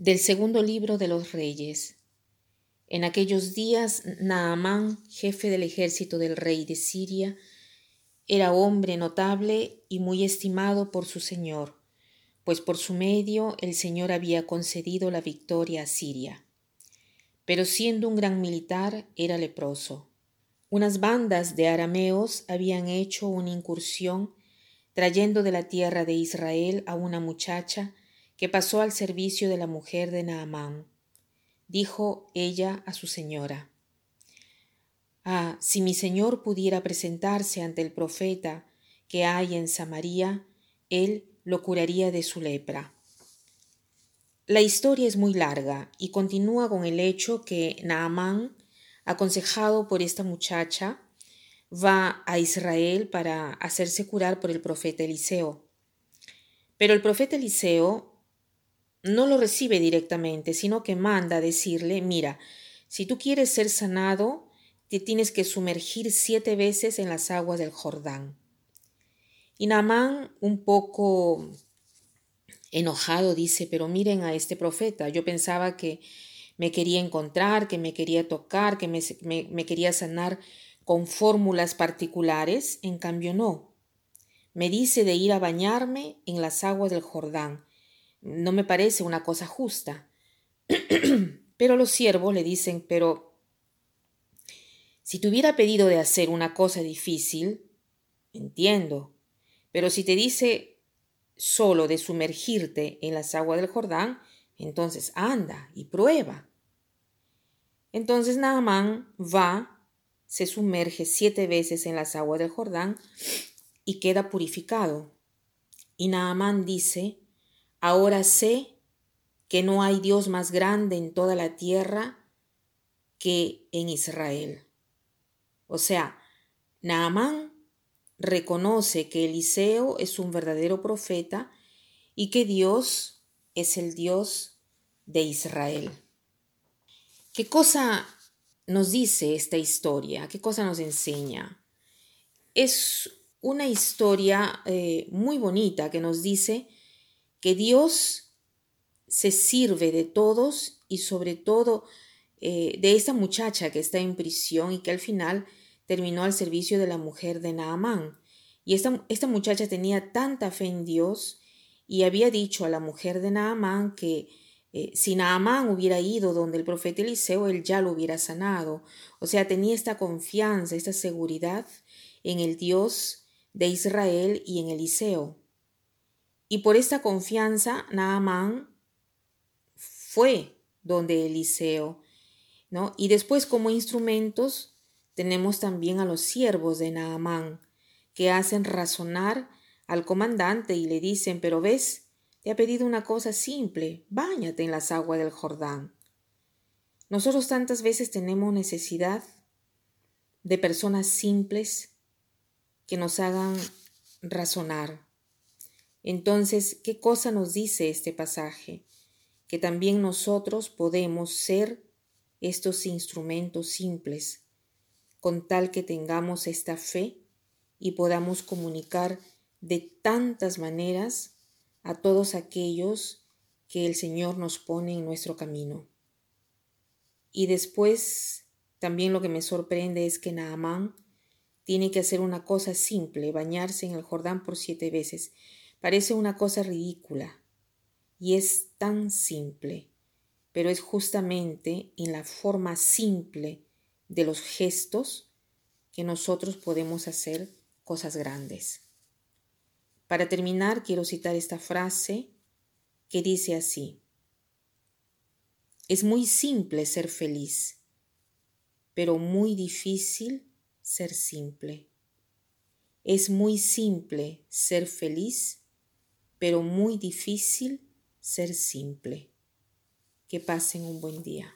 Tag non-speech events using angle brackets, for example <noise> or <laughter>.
Del segundo libro de los reyes. En aquellos días, Naamán, jefe del ejército del rey de Siria, era hombre notable y muy estimado por su señor, pues por su medio el señor había concedido la victoria a Siria. Pero siendo un gran militar, era leproso. Unas bandas de arameos habían hecho una incursión trayendo de la tierra de Israel a una muchacha que pasó al servicio de la mujer de Naamán. Dijo ella a su señora, Ah, si mi señor pudiera presentarse ante el profeta que hay en Samaria, él lo curaría de su lepra. La historia es muy larga y continúa con el hecho que Naamán, aconsejado por esta muchacha, va a Israel para hacerse curar por el profeta Eliseo. Pero el profeta Eliseo no lo recibe directamente, sino que manda a decirle, mira, si tú quieres ser sanado, te tienes que sumergir siete veces en las aguas del Jordán. Y Naamán, un poco enojado, dice, pero miren a este profeta, yo pensaba que me quería encontrar, que me quería tocar, que me, me quería sanar con fórmulas particulares, en cambio no. Me dice de ir a bañarme en las aguas del Jordán no me parece una cosa justa. <clears throat> pero los siervos le dicen, pero si te hubiera pedido de hacer una cosa difícil, entiendo, pero si te dice solo de sumergirte en las aguas del Jordán, entonces anda y prueba. Entonces Naamán va, se sumerge siete veces en las aguas del Jordán y queda purificado. Y Naamán dice, Ahora sé que no hay Dios más grande en toda la tierra que en Israel. O sea, Naamán reconoce que Eliseo es un verdadero profeta y que Dios es el Dios de Israel. ¿Qué cosa nos dice esta historia? ¿Qué cosa nos enseña? Es una historia eh, muy bonita que nos dice que Dios se sirve de todos y sobre todo eh, de esta muchacha que está en prisión y que al final terminó al servicio de la mujer de Naamán. Y esta, esta muchacha tenía tanta fe en Dios y había dicho a la mujer de Naamán que eh, si Naamán hubiera ido donde el profeta Eliseo, él ya lo hubiera sanado. O sea, tenía esta confianza, esta seguridad en el Dios de Israel y en Eliseo. Y por esta confianza, Naamán fue donde Eliseo, ¿no? Y después como instrumentos tenemos también a los siervos de Naamán, que hacen razonar al comandante y le dicen, pero ves, te ha pedido una cosa simple, báñate en las aguas del Jordán. Nosotros tantas veces tenemos necesidad de personas simples que nos hagan razonar, entonces, ¿qué cosa nos dice este pasaje? Que también nosotros podemos ser estos instrumentos simples, con tal que tengamos esta fe y podamos comunicar de tantas maneras a todos aquellos que el Señor nos pone en nuestro camino. Y después, también lo que me sorprende es que Naamán tiene que hacer una cosa simple, bañarse en el Jordán por siete veces. Parece una cosa ridícula y es tan simple, pero es justamente en la forma simple de los gestos que nosotros podemos hacer cosas grandes. Para terminar, quiero citar esta frase que dice así, es muy simple ser feliz, pero muy difícil ser simple. Es muy simple ser feliz, pero muy difícil ser simple. Que pasen un buen día.